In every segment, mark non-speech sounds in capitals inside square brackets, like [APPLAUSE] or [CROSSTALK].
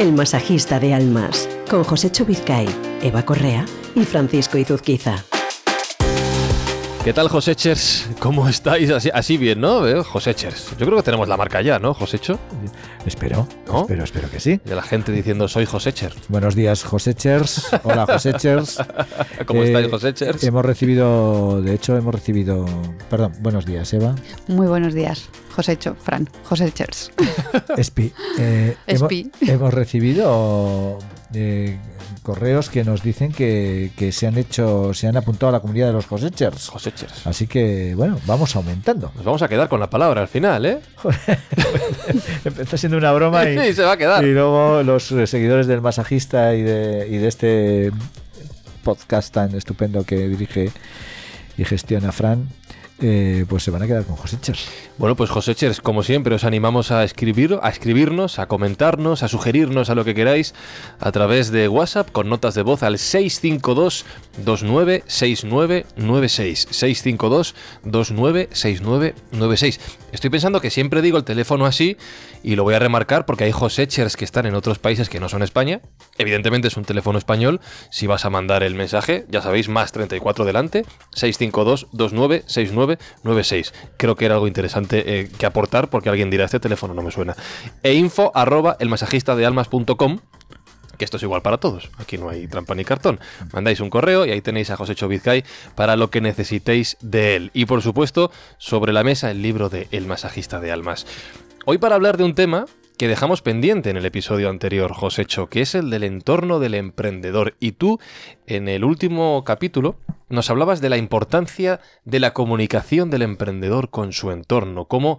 El masajista de almas, con José Chubizcay, Eva Correa y Francisco Izuzquiza. ¿Qué tal, Josechers? ¿Cómo estáis? Así, así bien, ¿no? ¿Eh? Josechers. Yo creo que tenemos la marca ya, ¿no, Josecho? Espero, ¿No? espero, espero que sí. De la gente diciendo soy Josecher. Buenos días, Josechers. Hola, Josechers. [LAUGHS] ¿Cómo Eh, estáis, Josechers? Hemos recibido, de hecho, hemos recibido. Perdón, buenos días, Eva. Muy buenos días, Josecho, Fran, Josechers. [LAUGHS] Espi. eh, hemos- [LAUGHS] Espi. Hemos, recibido eh, correos que nos dicen que, que se han hecho, se han apuntado a la comunidad de los Josechers. Josechers. Así que, bueno, vamos aumentando. Nos vamos a quedar con la palabra al final, ¿eh? [LAUGHS] Empezó siendo una broma y, Sí, se va a quedar. y luego los eh, seguidores del masajista y de, y de este podcast tan estupendo que dirige y gestiona Fran, eh, pues se van a quedar con Josechers. Bueno, pues Josechers, como siempre, os animamos a escribir, a escribirnos, a comentarnos, a sugerirnos a lo que queráis a través de WhatsApp con notas de voz al 652 296996 652 296996. Estoy pensando que siempre digo el teléfono así y lo voy a remarcar porque hay Josechers que están en otros países que no son España. Evidentemente es un teléfono español. Si vas a mandar el mensaje, ya sabéis, más 34 delante, 652 296996. Creo que era algo interesante eh, que aportar porque alguien dirá, este teléfono no me suena. E info arroba elmasajistadealmas.com que esto es igual para todos. Aquí no hay trampa ni cartón. Mandáis un correo y ahí tenéis a José Vizcay para lo que necesitéis de él. Y por supuesto, sobre la mesa el libro de El masajista de almas. Hoy para hablar de un tema que dejamos pendiente en el episodio anterior, Josécho, que es el del entorno del emprendedor. Y tú, en el último capítulo, nos hablabas de la importancia de la comunicación del emprendedor con su entorno, cómo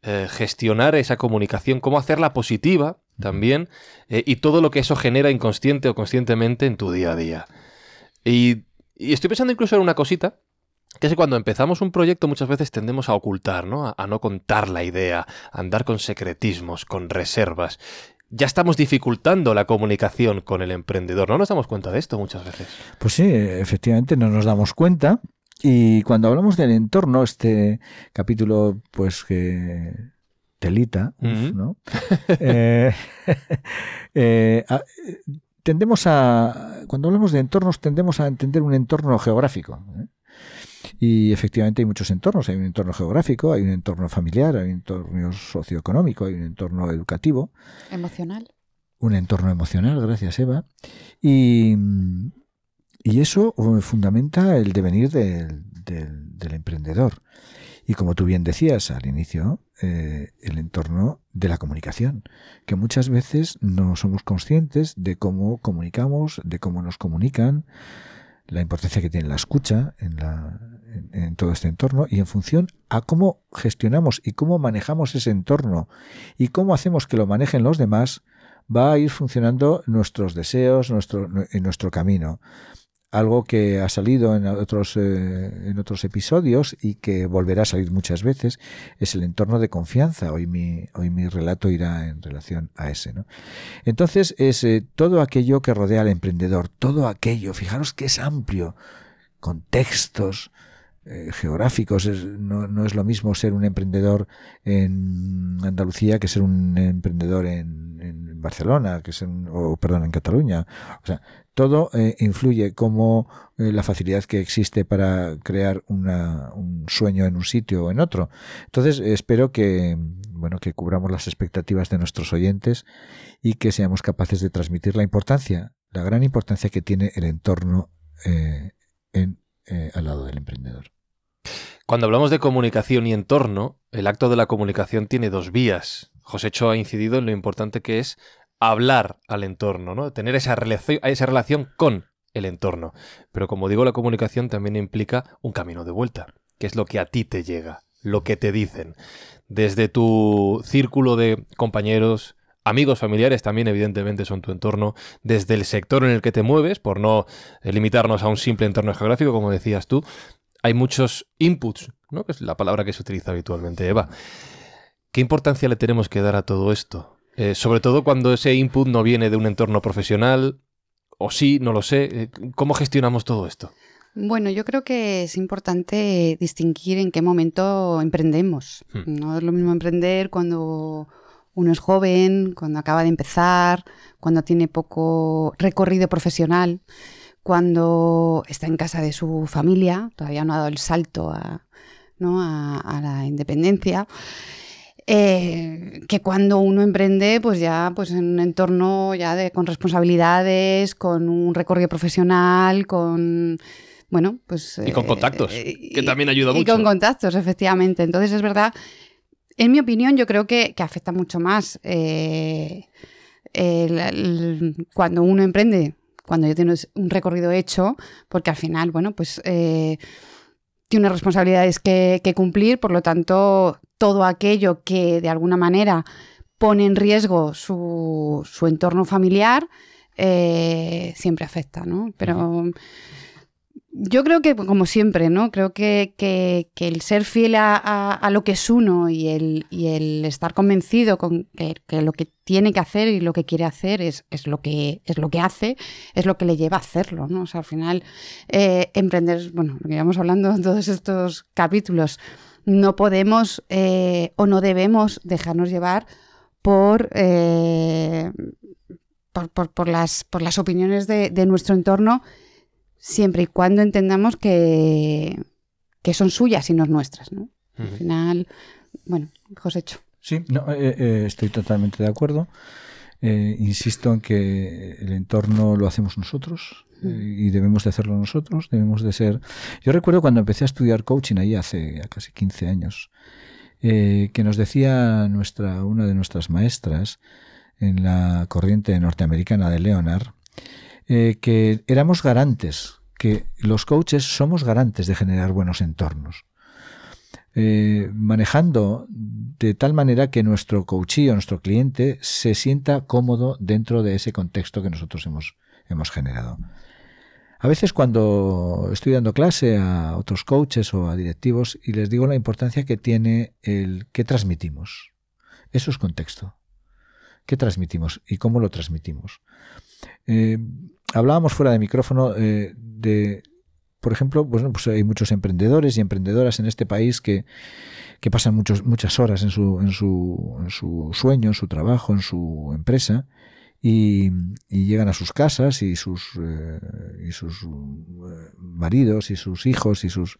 eh, gestionar esa comunicación, cómo hacerla positiva también, eh, y todo lo que eso genera inconsciente o conscientemente en tu día a día. Y, y estoy pensando incluso en una cosita, que es que cuando empezamos un proyecto muchas veces tendemos a ocultar, ¿no? A, a no contar la idea, a andar con secretismos, con reservas. Ya estamos dificultando la comunicación con el emprendedor. ¿No nos damos cuenta de esto muchas veces? Pues sí, efectivamente no nos damos cuenta. Y cuando hablamos del entorno, este capítulo, pues que telita, Ujú. ¿no? Eh, [LAUGHS] eh, a- eh, tendemos a, cuando hablamos de entornos, tendemos a entender un entorno geográfico. ¿eh? Y efectivamente hay muchos entornos. Hay un entorno geográfico, hay un entorno familiar, hay un entorno socioeconómico, hay un entorno educativo Emocional. un entorno emocional, gracias Eva, y, y eso eh, fundamenta el devenir del, del- del emprendedor. Y como tú bien decías al inicio, eh, el entorno de la comunicación, que muchas veces no somos conscientes de cómo comunicamos, de cómo nos comunican, la importancia que tiene la escucha en, la, en, todo este entorno y en función a cómo gestionamos y cómo manejamos ese entorno y cómo hacemos que lo manejen los demás, va a ir funcionando nuestros deseos, nuestro, nuestro camino. Algo que ha salido en otros, eh, en otros episodios y que volverá a salir muchas veces es el entorno de confianza. Hoy mi, hoy mi relato irá en relación a ese. ¿no? Entonces es eh, todo aquello que rodea al emprendedor, todo aquello, fijaros que es amplio, contextos, eh, geográficos. No, no es lo mismo ser un emprendedor en Andalucía que ser un emprendedor en, Barcelona, que ser o perdón, en Cataluña. O sea, todo eh, influye como eh, la facilidad que existe para crear una- un sueño en un sitio o en otro. Entonces, espero que bueno, que cubramos las expectativas de nuestros oyentes y que seamos capaces de transmitir la importancia, la gran importancia que tiene el entorno en, eh, al lado del emprendedor. Cuando hablamos de comunicación y entorno, el acto de la comunicación tiene dos vías. Josécho ha incidido en lo importante que es hablar al entorno, ¿no? Tener esa esa relación con el entorno. Pero como digo, la comunicación también implica un camino de vuelta, que es lo que a ti te llega, lo que te dicen. Desde tu círculo de compañeros, amigos, familiares también evidentemente son tu entorno, desde el sector en el que te mueves, por no eh, limitarnos a un simple entorno geográfico, como decías tú, hay muchos inputs, ¿no? que es la palabra que se utiliza habitualmente, Eva. ¿Qué importancia le tenemos que dar a todo esto? Eh, sobre todo cuando ese input no viene de un entorno profesional, o sí, no lo sé. Eh, ¿Cómo gestionamos todo esto? Bueno, yo creo que es importante distinguir en qué momento emprendemos. Hmm. No es lo mismo emprender cuando uno es joven, cuando acaba de empezar, cuando tiene poco recorrido profesional, cuando está en casa de su familia, todavía no ha dado el salto a, ¿no? a, a la independencia. Eh, que cuando uno emprende, pues ya pues en un entorno ya de, con responsabilidades, con un recorrido profesional, con bueno, pues y con eh, contactos, eh, que también ayuda y mucho. con contactos, efectivamente. Entonces es verdad, en mi opinión, yo creo que, que afecta mucho más eh, cuando uno emprende, cuando ya tienes un recorrido hecho, porque al final, bueno, pues eh, tiene responsabilidades que, que cumplir, por lo tanto, todo aquello que de alguna manera pone en riesgo su, su entorno familiar, eh, siempre afecta, ¿no? Pero yo creo que, como siempre, ¿no? Creo que, que- el ser fiel a, a- lo que es uno y el, y el estar convencido con que, que lo que tiene que hacer y lo que quiere hacer es, es, lo que, es lo que hace, es lo que le lleva a hacerlo, ¿no? O sea, al final, eh, emprender, bueno, lo que íbamos hablando en todos estos capítulos, no podemos eh, o no debemos dejarnos llevar por, eh, por, por- por las, por las opiniones de, de nuestro entorno, siempre y cuando entendamos que, que son suyas y no nuestras. ¿no? Al final, bueno, cosecho. Sí, no, eh, eh, estoy totalmente de acuerdo. Eh, insisto en que el entorno lo hacemos nosotros eh, y debemos de hacerlo nosotros, debemos de ser... Yo recuerdo cuando empecé a estudiar coaching ahí hace ya casi 15 años, eh, que nos decía nuestra, una de nuestras maestras en la corriente norteamericana de Leonard, eh, que éramos garantes, que los coaches somos garantes de generar buenos entornos. Eh, manejando de tal manera que nuestro coachee o nuestro cliente se sienta cómodo dentro de ese contexto que nosotros hemos, hemos generado. A veces cuando estoy dando clase a otros coaches o a directivos y les digo la importancia que tiene el qué transmitimos. Eso es contexto. ¿Qué transmitimos y cómo lo transmitimos? Eh, hablábamos fuera de micrófono eh, de, por ejemplo, bueno, pues hay muchos emprendedores y emprendedoras en este país que, que pasan muchos, muchas horas en su, en, su, en su sueño, en su trabajo, en su empresa y, y llegan a sus casas y sus, eh, y sus eh, maridos y sus hijos y sus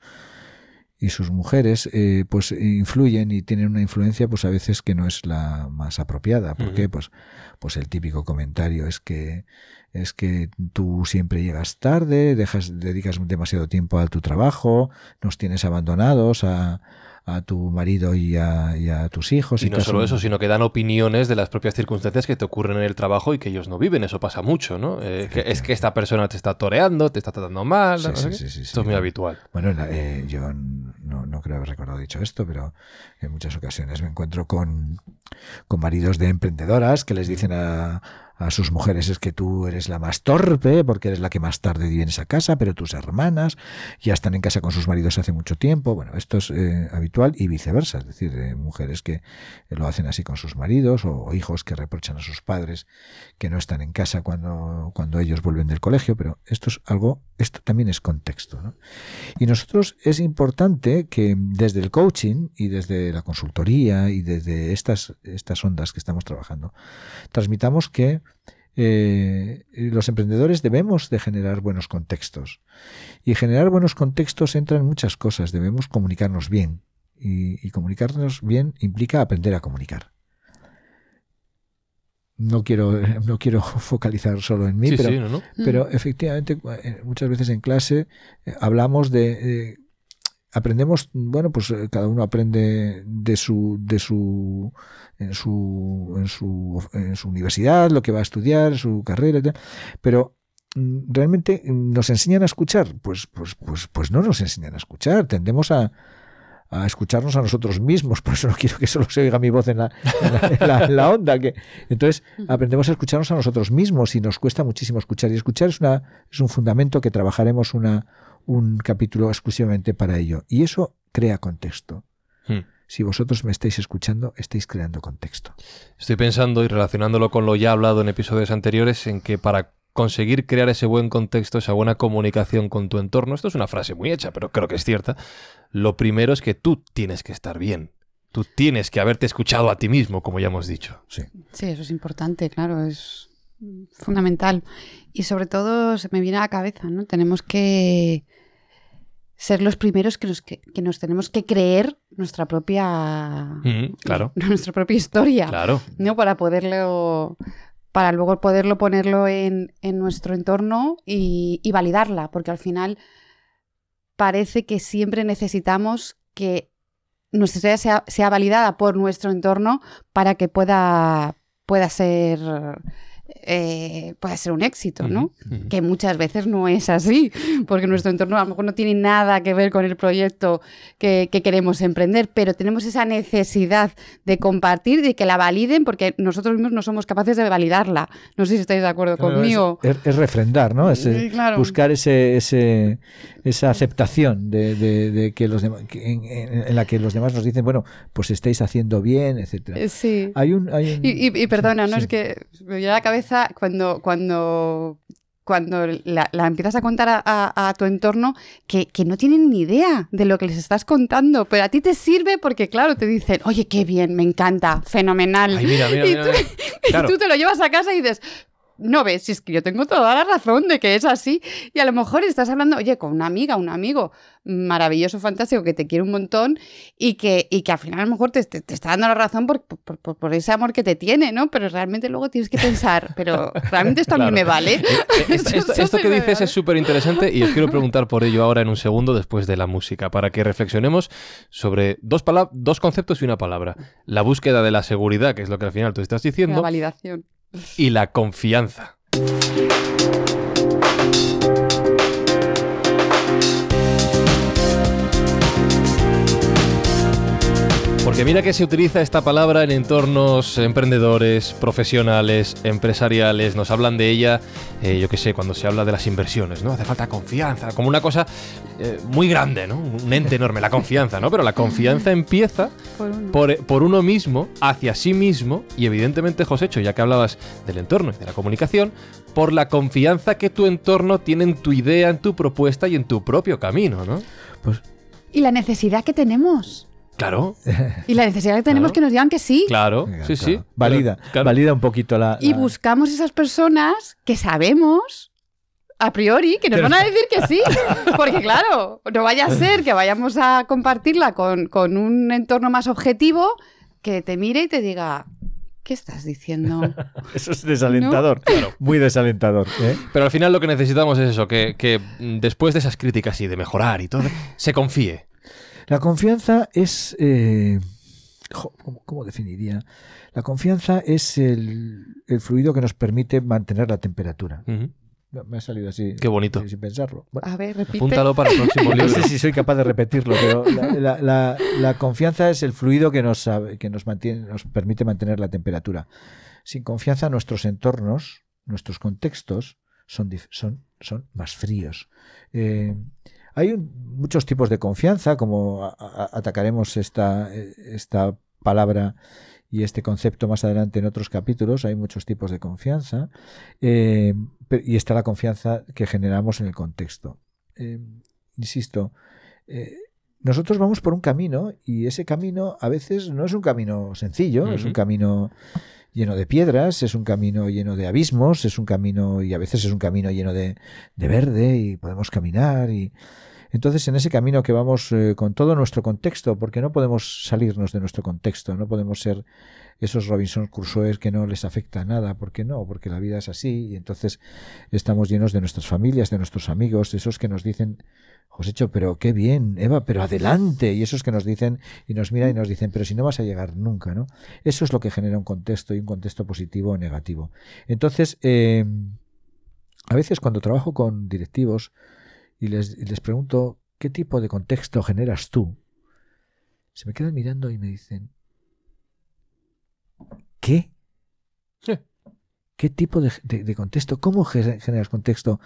y sus mujeres eh, pues influyen y tienen una influencia pues a veces que no es la más apropiada ¿por qué? Pues pues el típico comentario es que es que tú siempre llegas tarde dejas dedicas demasiado tiempo a tu trabajo nos tienes abandonados a, a tu marido y a, y a tus hijos Y no solo eso, sino que dan opiniones de las propias circunstancias que te ocurren en el trabajo y que ellos no viven. Eso pasa mucho, ¿no? Eh, que es que esta persona te está toreando, te está tratando mal. Sí, no sí, sí, Esto es muy habitual. Bueno, la- eh, yo no, no creo haber recordado dicho esto, pero en muchas ocasiones me encuentro con, con maridos de emprendedoras que les dicen a, a sus mujeres es que tú eres la más torpe porque eres la que más tarde vienes a casa, pero tus hermanas ya están en casa con sus maridos hace mucho tiempo. Bueno, esto es eh, habitual y viceversa, es decir, eh, mujeres que lo hacen así con sus maridos o, hijos que reprochan a sus padres que no están en casa cuando, cuando ellos vuelven del colegio, pero esto es algo, esto también es contexto. Y nosotros es importante que desde el coaching y desde la consultoría y desde estas, estas ondas que estamos trabajando, transmitamos que eh, los emprendedores debemos de generar buenos contextos. Y generar buenos contextos entra en muchas cosas. Debemos comunicarnos bien. Y, y comunicarnos bien implica aprender a comunicar. No quiero, [LAUGHS] no quiero [LAUGHS] focalizar solo en mí, sí, pero sí, ¿no? ¿no? pero efectivamente, eh, muchas veces en clase eh, hablamos de. Aprendemos, bueno, pues eh, cada uno aprende de su, de su, en su, en su, en su universidad, lo que va a estudiar, su carrera, tal, pero mm, realmente mm, nos enseñan a escuchar, pues, pues, pues, pues no nos enseñan a escuchar, tendemos a, a escucharnos a nosotros mismos, [LAUGHS] por eso no quiero que solo se oiga mi voz en la, en la, en la- en la onda, que entonces aprendemos a escucharnos a nosotros mismos y nos cuesta muchísimo escuchar. Y escuchar es, una, es un fundamento que trabajaremos una, un capítulo exclusivamente para ello. Y eso crea contexto. Hmm. Si vosotros me estáis escuchando, estáis creando contexto. Estoy pensando y relacionándolo con lo ya hablado en episodios anteriores en que para conseguir crear ese buen contexto, esa buena comunicación con tu entorno, esto es una frase muy hecha, pero creo que es cierta, lo primero es que tú tienes que estar bien. Tú tienes que haberte escuchado a ti mismo, como ya hemos dicho. Sí. Sí, eso es importante, claro, es fundamental. Y sobre todo se me viene a la cabeza, ¿no? Tenemos que ser los primeros que nos, que, que nos tenemos que creer nuestra propia Mm, claro. [LAUGHS] nuestra propia historia, Claro. ¿no? Para poderlo para luego poderlo ponerlo en, en nuestro entorno y, y validarla, porque al final parece que siempre necesitamos que nuestra historia sea, sea validada por nuestro entorno para que pueda, pueda ser eh, pueda ser un éxito, ¿no? Que muchas veces no es así, porque nuestro entorno a lo mejor no tiene nada que ver con el proyecto que, que queremos emprender, pero tenemos esa necesidad de compartir, de que la validen, porque nosotros mismos no somos capaces de validarla. No sé si estáis de acuerdo Claro, conmigo. Es, es- es refrendar, ¿no? Es, Sí, claro. Buscar ese, ese, esa aceptación de, de- de que los demás, en, la que los demás nos dicen, bueno, pues estáis haciendo bien, etcétera. Eh, Sí. Hay un, hay un- Y, y- y perdona, sí, ¿no? Es que me viene a la cabeza cuando, cuando, cuando la, la empiezas a contar a, a- a tu entorno que, que no tienen ni idea de lo que les estás contando, pero a ti te sirve porque, claro, te dicen, oye, qué bien, me encanta, fenomenal. Ay, mira, mira, Y mira, tú- mira. [LAUGHS] Claro. Y tú te lo llevas a casa y dices, no ves, si es que yo tengo toda la razón de que es así. Y a lo mejor estás hablando, oye, con una amiga, un amigo maravilloso, fantástico, que te quiere un montón y que, y que al final a lo mejor te, te- te está dando la razón por, por- por- por ese amor que te tiene, ¿no? Pero realmente luego tienes que pensar, pero realmente esto a mí me vale. Eh, [LAUGHS] Esto, esto- esto que dices es súper interesante y os quiero preguntar por ello ahora en un segundo después de la música, para que reflexionemos sobre dos, dos conceptos y una palabra. La búsqueda de la seguridad, que es lo que al final tú estás La diciendo, validación. Y la confianza. Porque mira que se utiliza esta palabra en entornos emprendedores, profesionales, empresariales, nos hablan de ella, eh, yo qué sé, cuando se habla de las inversiones, ¿no? Hace falta confianza, como una cosa eh, muy grande, ¿no? Un ente enorme, la confianza, ¿no? Pero la confianza [LAUGHS] empieza Por uno. por, por uno mismo, hacia sí mismo, y evidentemente, Josécho, ya que hablabas del entorno y de la comunicación, por la confianza que tu entorno tiene en tu idea, en tu propuesta y en tu propio camino, ¿no? Pues Y la necesidad que tenemos. Claro, [LAUGHS] Y la necesidad que tenemos Claro. que nos digan que sí. claro, sí, claro. sí. Valida, Claro. valida un poquito la. Y buscamos esas personas que sabemos a priori que nos van a decir que sí. [LAUGHS] Porque claro, no vaya a ser que vayamos a compartirla con, con un entorno más objetivo que te mire y te diga, ¿qué estás diciendo? [LAUGHS] Eso es desalentador. Muy desalentador. ¿eh? Pero al final lo que necesitamos es eso, que, que, después de esas críticas y de mejorar y todo, se confíe. La confianza es. eh, ¿cómo, cómo definiría? La confianza es el, el fluido que nos permite mantener la temperatura. No, Me ha salido así. Qué bonito. Sin pensarlo. Bueno, A ver, repite. Apúntalo para el próximo [LAUGHS] no libro. sé si soy capaz de repetirlo, pero la, la- la- la confianza es el fluido que nos, sabe- que nos, mantiene, nos permite mantener la temperatura. Sin confianza, nuestros entornos, nuestros contextos son, dif- son, son más fríos. Eh, hay un- muchos tipos de confianza, como a- a- atacaremos esta, esta palabra y este concepto más adelante en otros capítulos. Hay muchos tipos de confianza eh, y está la confianza que generamos en el contexto. Eh, insisto, eh, nosotros vamos por un camino y ese camino a veces no es un camino sencillo, es un camino lleno de piedras, es un camino lleno de abismos, es un camino y a veces es un camino lleno de, de verde y podemos caminar y entonces en ese camino que vamos eh, con todo nuestro contexto, porque no podemos salirnos de nuestro contexto, no podemos ser esos Robinson Crusoe que no les afecta nada, porque no, porque la vida es así y entonces estamos llenos de nuestras familias, de nuestros amigos, esos que nos dicen, Josécho, pero qué bien, Eva, pero adelante, y esos que nos dicen y nos miran y nos dicen, pero si no vas a llegar nunca, ¿no? Eso es lo que genera un contexto y un contexto positivo o negativo. Entonces, eh, a veces cuando trabajo con directivos y les, y les pregunto qué tipo de contexto generas tú, se me quedan mirando y me dicen, ¿qué? Sí. ¿Qué tipo de, de- de contexto? ¿Cómo ge- generas contexto?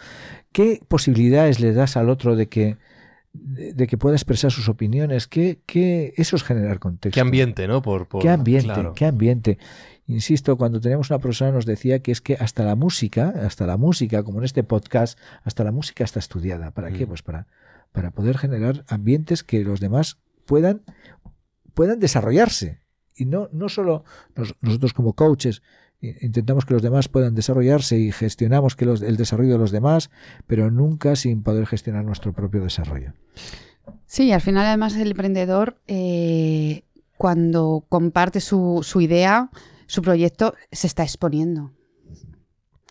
¿Qué posibilidades le das al otro de que, de, que pueda expresar sus opiniones? ¿Qué, qué, eso es generar contexto. Qué ambiente, ¿no? Por, por- Qué ambiente, claro. qué ambiente. Insisto, cuando teníamos una profesora nos decía que es que hasta la música, hasta la música, como en este podcast, hasta la música está estudiada. ¿Para qué? Mm. Pues para, para poder generar ambientes que los demás puedan puedan desarrollarse. Y no, no solo nos- nosotros como coaches intentamos que los demás puedan desarrollarse y gestionamos que los- el desarrollo de los demás, pero nunca sin poder gestionar nuestro propio desarrollo. Sí, al final además el emprendedor eh, cuando comparte su, su idea, su proyecto, se está exponiendo.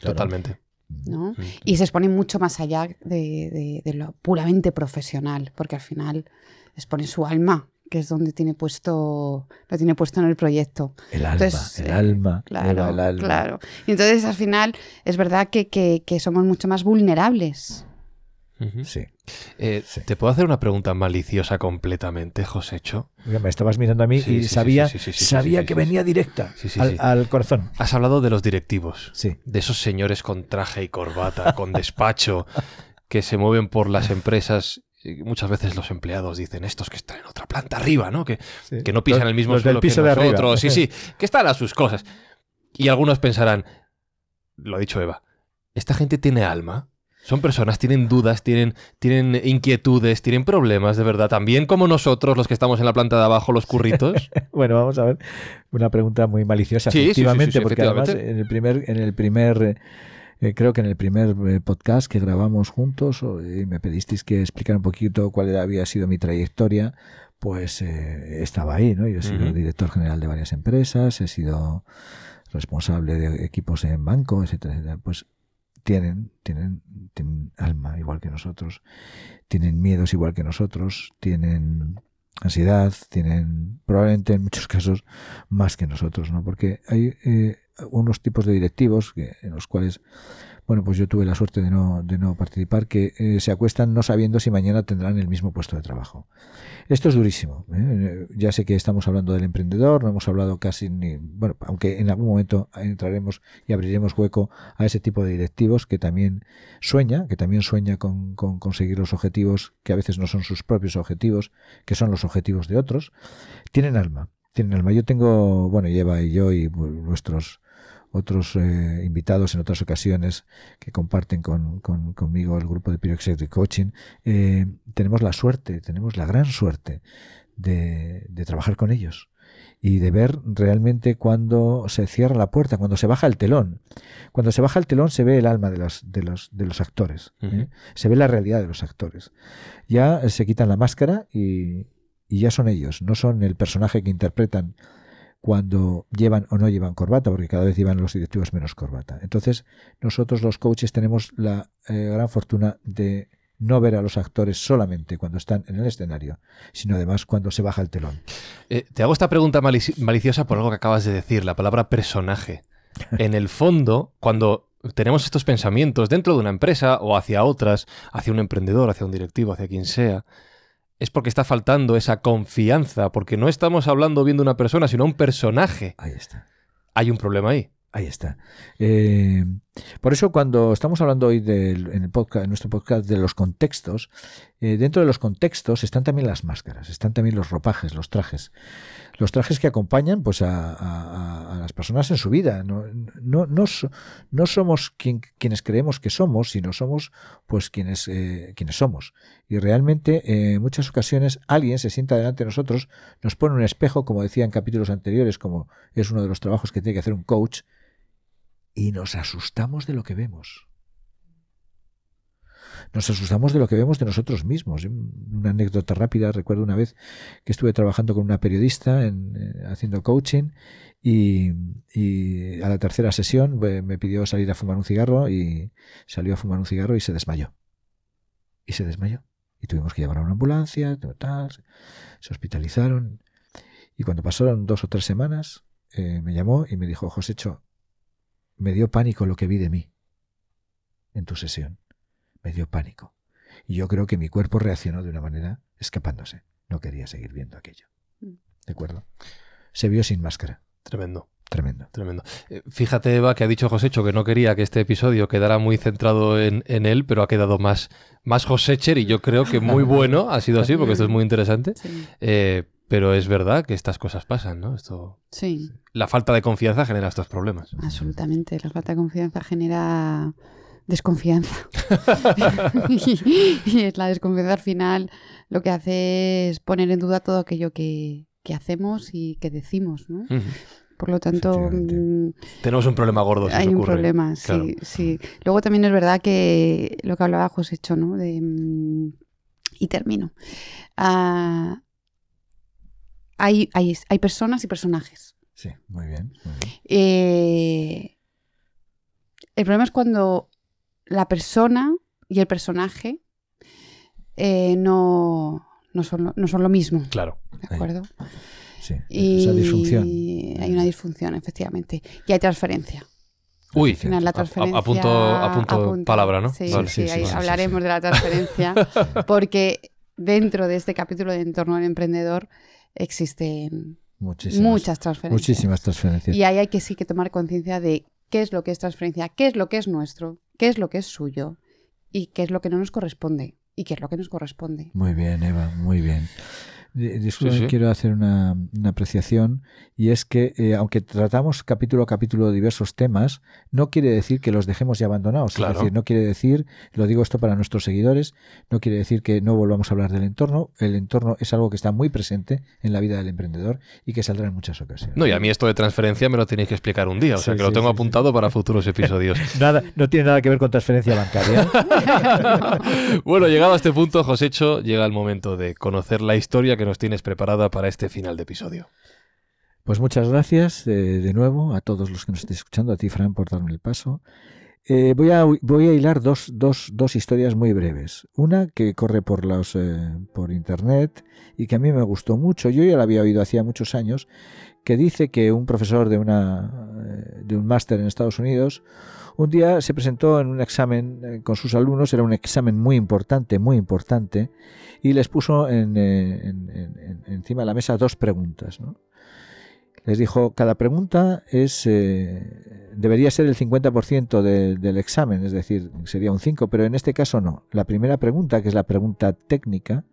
Totalmente. ¿no? Mm. Y se expone mucho más allá de, de- de lo puramente profesional, porque al final expone su alma, que es donde tiene puesto, lo tiene puesto en el proyecto. El alma, Entonces, el eh, alma, Claro, el alma. claro. Y entonces al final es verdad que, que- que somos mucho más vulnerables. Sí. Eh, Sí. ¿Te puedo hacer una pregunta maliciosa completamente, Josécho? Mira, Me estabas mirando a mí Sí, y sí, sabía, que venía directa Sí, sí, al, sí. al corazón. Has hablado de los directivos. Sí. de esos señores con traje y corbata, con despacho, que se mueven por las [LAUGHS] empresas. Muchas veces los empleados dicen, estos que están en otra planta arriba, ¿no? Que, sí. que no pisan Los- el mismo suelo piso que de arriba. nosotros. Sí, sí, [LAUGHS] que están a sus cosas. Y algunos pensarán, lo ha dicho Eva, ¿esta gente tiene alma? Son personas, tienen dudas, tienen, tienen inquietudes, tienen problemas, de verdad. También como nosotros, los que estamos en la planta de abajo, los curritos. [LAUGHS] Bueno, vamos a ver una pregunta muy maliciosa, Sí, sí, sí, efectivamente, sí, sí, porque efectivamente. además en el primer, en el primer, eh, eh, creo que en el primer eh, podcast que grabamos juntos, y me pedisteis que explicara un poquito cuál había sido mi trayectoria, pues eh, estaba ahí, ¿no? Yo he sido director general de varias empresas, he sido responsable de equipos en banco, etcétera, etcétera. Pues tienen, tienen, tienen alma igual que nosotros, tienen miedos igual que nosotros, tienen ansiedad, tienen probablemente en muchos [LAUGHS] casos más que nosotros, ¿no? Porque hay eh, unos tipos de directivos que, en los cuales, bueno, pues yo tuve la suerte de no, de no participar, que eh, se acuestan no sabiendo si mañana tendrán el mismo puesto de trabajo. Esto es durísimo. ¿eh? Ya sé que estamos hablando del emprendedor, no hemos hablado casi ni, bueno, aunque en algún momento entraremos y abriremos hueco a ese tipo de directivos que también sueña, que también sueña con, con conseguir los objetivos que a veces no son sus propios objetivos, que son los objetivos de otros, tienen alma. Tienen alma. Yo tengo, bueno, Eva y yo y nuestros otros eh, invitados en otras ocasiones que comparten con, con- conmigo el grupo de Executive Coaching, eh, tenemos la suerte, tenemos la gran suerte de, de trabajar con ellos y de ver realmente cuando se cierra la puerta, cuando se baja el telón. Cuando se baja el telón se ve el alma de los, de los, de los actores, ¿eh? Se ve la realidad de los actores. Ya se quitan la máscara y, y ya son ellos, no son el personaje que interpretan cuando llevan o no llevan corbata, porque cada vez llevan los directivos menos corbata. Entonces, nosotros los coaches tenemos la eh, gran fortuna de no ver a los actores solamente cuando están en el escenario, sino además cuando se baja el telón. Eh, te hago esta pregunta malici- maliciosa por algo que acabas de decir, la palabra personaje. En el fondo, cuando tenemos estos pensamientos dentro de una empresa o hacia otras, hacia un emprendedor, hacia un directivo, hacia quien sea, es porque está faltando esa confianza, porque no estamos hablando viendo una persona, sino un personaje. Ahí está. Hay un problema ahí. Ahí está. Eh, por eso cuando estamos hablando hoy en, el podcast, en nuestro podcast de los contextos, eh, dentro de los contextos están también las máscaras, están también los ropajes, los trajes. Los trajes que acompañan pues, a, a- a- a las personas en su vida. No, no, no, so- no somos quien- quienes creemos que somos, sino somos pues quienes, eh, quienes somos. Y realmente eh, en muchas ocasiones alguien se sienta delante de nosotros, nos pone un espejo, como decía en capítulos anteriores, como es uno de los trabajos que tiene que hacer un coach, y nos asustamos de lo que vemos. Nos asustamos de lo que vemos de nosotros mismos. Una anécdota rápida, recuerdo una vez que estuve trabajando con una periodista eh, haciendo coaching y, y a la tercera sesión eh, me pidió salir a fumar un cigarro y salió a fumar un cigarro y se desmayó. Y se desmayó. Y tuvimos que llamar a una ambulancia, tal, se hospitalizaron. Y cuando pasaron dos o tres semanas, eh, me llamó y me dijo, Josécho, me dio pánico lo que vi de mí en tu sesión. Me dio pánico. Y yo creo que mi cuerpo reaccionó de una manera escapándose. No quería seguir viendo aquello. Mm. ¿De acuerdo? Se vio sin máscara. Tremendo. Tremendo. Tremendo. Eh, Fíjate, Eva, que ha dicho Josécho que no quería que este episodio quedara muy centrado en, en él, pero ha quedado más, más Josécher y yo creo que muy bueno. Ha sido así, porque esto es muy interesante. Sí. Eh, pero es verdad que estas cosas pasan, ¿no? Esto, Sí, la falta de confianza genera estos problemas. absolutamente. La falta de confianza genera desconfianza. y, [LAUGHS] [LAUGHS] y es la desconfianza al final lo que hace es poner en duda todo aquello que, que hacemos y que decimos, ¿no? Ujú. Por lo tanto, mm, Tenemos un problema gordo si hay un ocurre. problema, sí, Claro. sí. Luego también es verdad que lo que hablaba Josécho, ¿no? De, mm, y termino. Ah, hay, hay, hay personas y personajes. Sí, muy bien. muy bien. Eh, el problema es cuando la persona y el personaje eh, no, no, son lo, no son lo mismo, Claro. ¿de acuerdo? Sí, Y esa disfunción. hay una disfunción, efectivamente. Y hay transferencia. Uy, Al final la transferencia apunto, apunto palabra, ¿no? Sí, Vale. sí, Sí, sí, ahí sí, sí, hablaremos sí. de la transferencia, [LAUGHS] porque dentro de este capítulo de Entorno al Emprendedor existen Muchísimas, muchas transferencias. muchísimas transferencias. Y ahí hay que sí que tomar conciencia de qué es lo que es transferencia, qué es lo que es nuestro, qué es lo que es suyo y qué es lo que no nos corresponde y qué es lo que nos corresponde. Muy bien, Eva, muy bien. Di- Disculpa, Sí, sí. quiero hacer una, una apreciación y es que eh, aunque tratamos capítulo a capítulo diversos temas, no quiere decir que los dejemos ya abandonados. Claro. Es decir, no quiere decir, lo digo esto para nuestros seguidores, no quiere decir que no volvamos a hablar del entorno. El entorno es algo que está muy presente en la vida del emprendedor y que saldrá en muchas ocasiones. No, y a mí esto de transferencia me lo tenéis que explicar un día, o sea Sí, que lo tengo apuntado para futuros episodios. [LAUGHS] Nada, no tiene nada que ver con transferencia bancaria. [LAUGHS] bueno, llegado a este punto, Josécho, llega el momento de conocer la historia que nos tienes preparada para este final de episodio. Pues muchas gracias eh, de nuevo a todos los que nos estéis escuchando, a ti, Fran, por darme el paso. Eh, voy, a, voy a hilar dos, dos, dos historias muy breves. Una que corre por, los, eh, por internet y que a mí me gustó mucho. Yo ya la había oído hacía muchos años, que dice que un profesor de, una, de un máster en Estados Unidos un día se presentó en un examen eh, con sus alumnos, era un examen muy importante, muy importante, y les puso en, eh, en- en- en- encima de la mesa dos preguntas. ¿no? Les dijo, cada pregunta es eh, debería ser el 50% de- del examen, es decir, sería un 5, pero en este caso no. La primera pregunta, que es la pregunta técnica,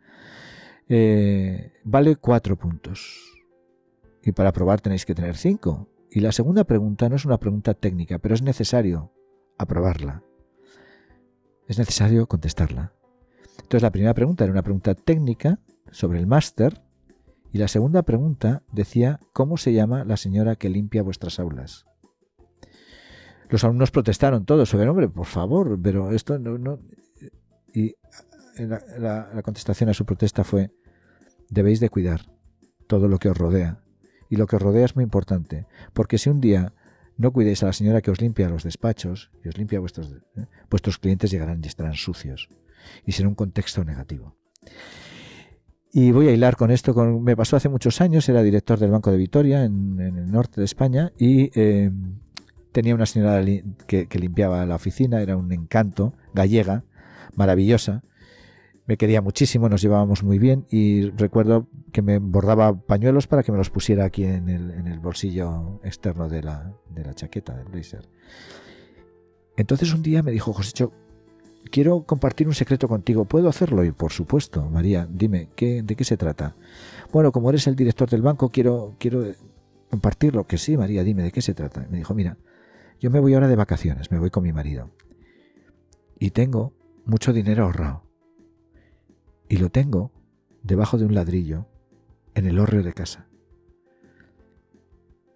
vale 4 puntos. Y para probar tenéis que tener 5. Y la segunda pregunta no es una pregunta técnica, pero es necesario aprobarla. Es necesario contestarla. Entonces la primera pregunta era una pregunta técnica sobre el máster y la segunda pregunta decía ¿cómo se llama la señora que limpia vuestras aulas? Los alumnos protestaron todos, sobre hombre, por favor, pero esto no... no". Y la, la- la contestación a su protesta fue debéis de cuidar todo lo que os rodea. Y lo que os rodea es muy importante, porque si un día no cuidéis a la señora que os limpia los despachos y os limpia vuestros, ¿eh? vuestros clientes llegarán y estarán sucios. Y será un contexto negativo. Y voy a hilar con esto. Me pasó hace muchos años, era director del Banco de Vitoria en, el norte de España y eh, tenía una señora que limpiaba la oficina, era un encanto, gallega, maravillosa. Me quería muchísimo, nos llevábamos muy bien y recuerdo que me bordaba pañuelos para que me los pusiera aquí en el, bolsillo externo de la, de la chaqueta, del blazer. Entonces un día me dijo, Josécho, quiero compartir un secreto contigo. ¿Puedo hacerlo? Y por supuesto, María, dime, ¿qué, ¿de qué se trata? Bueno, como eres el director del banco, quiero, quiero compartirlo. Que sí, María, dime, ¿de qué se trata? Me dijo, mira, yo me voy ahora de vacaciones, me voy con mi marido. Y tengo mucho dinero ahorrado. Y lo tengo debajo de un ladrillo en el hórreo de casa.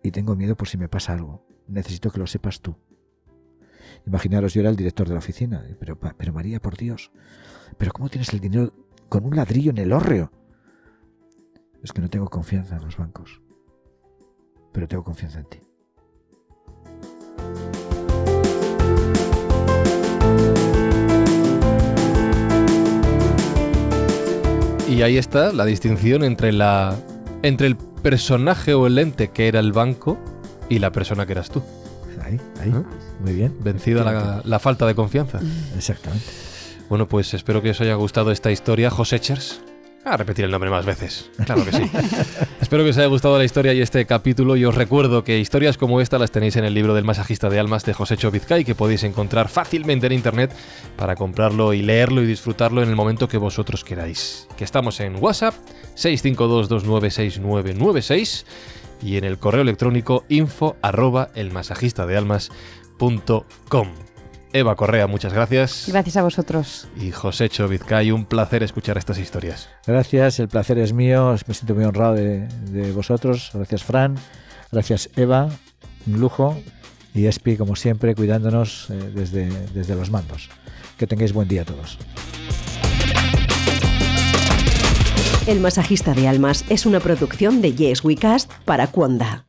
Y tengo miedo por si me pasa algo. Necesito que lo sepas tú. Imaginaros, yo era el director de la oficina. Pero, pero María, por Dios, ¿pero cómo tienes el dinero con un ladrillo en el hórreo? Es que no tengo confianza en los bancos. Pero tengo confianza en ti. Y ahí está la distinción entre la entre el personaje o el ente que era el banco y la persona que eras tú. Ahí, ahí. ¿Eh? Muy bien. Vencida la, la falta de confianza. Exactamente. Bueno, pues espero que os haya gustado esta historia, José Chers. A repetir el nombre más veces. Claro que sí. [LAUGHS] espero que os haya gustado la historia y este capítulo. Y os recuerdo que historias como esta las tenéis en el libro del masajista de almas de José Vizcay, que podéis encontrar fácilmente en internet para comprarlo y leerlo y disfrutarlo en el momento que vosotros queráis. Que estamos en WhatsApp 652296996 y en el correo electrónico info arroba elmasajistadealmas.com. Eva Correa, muchas gracias. Gracias a vosotros. Y José Vizcay, un placer escuchar estas historias. Gracias, el placer es mío, me siento muy honrado de, de vosotros. Gracias, Fran. Gracias, Eva. Un lujo. Y Espi, como siempre, cuidándonos eh, desde, desde los mandos. Que tengáis buen día a todos. El masajista de almas es una producción de Yes We Cast para Cuonda.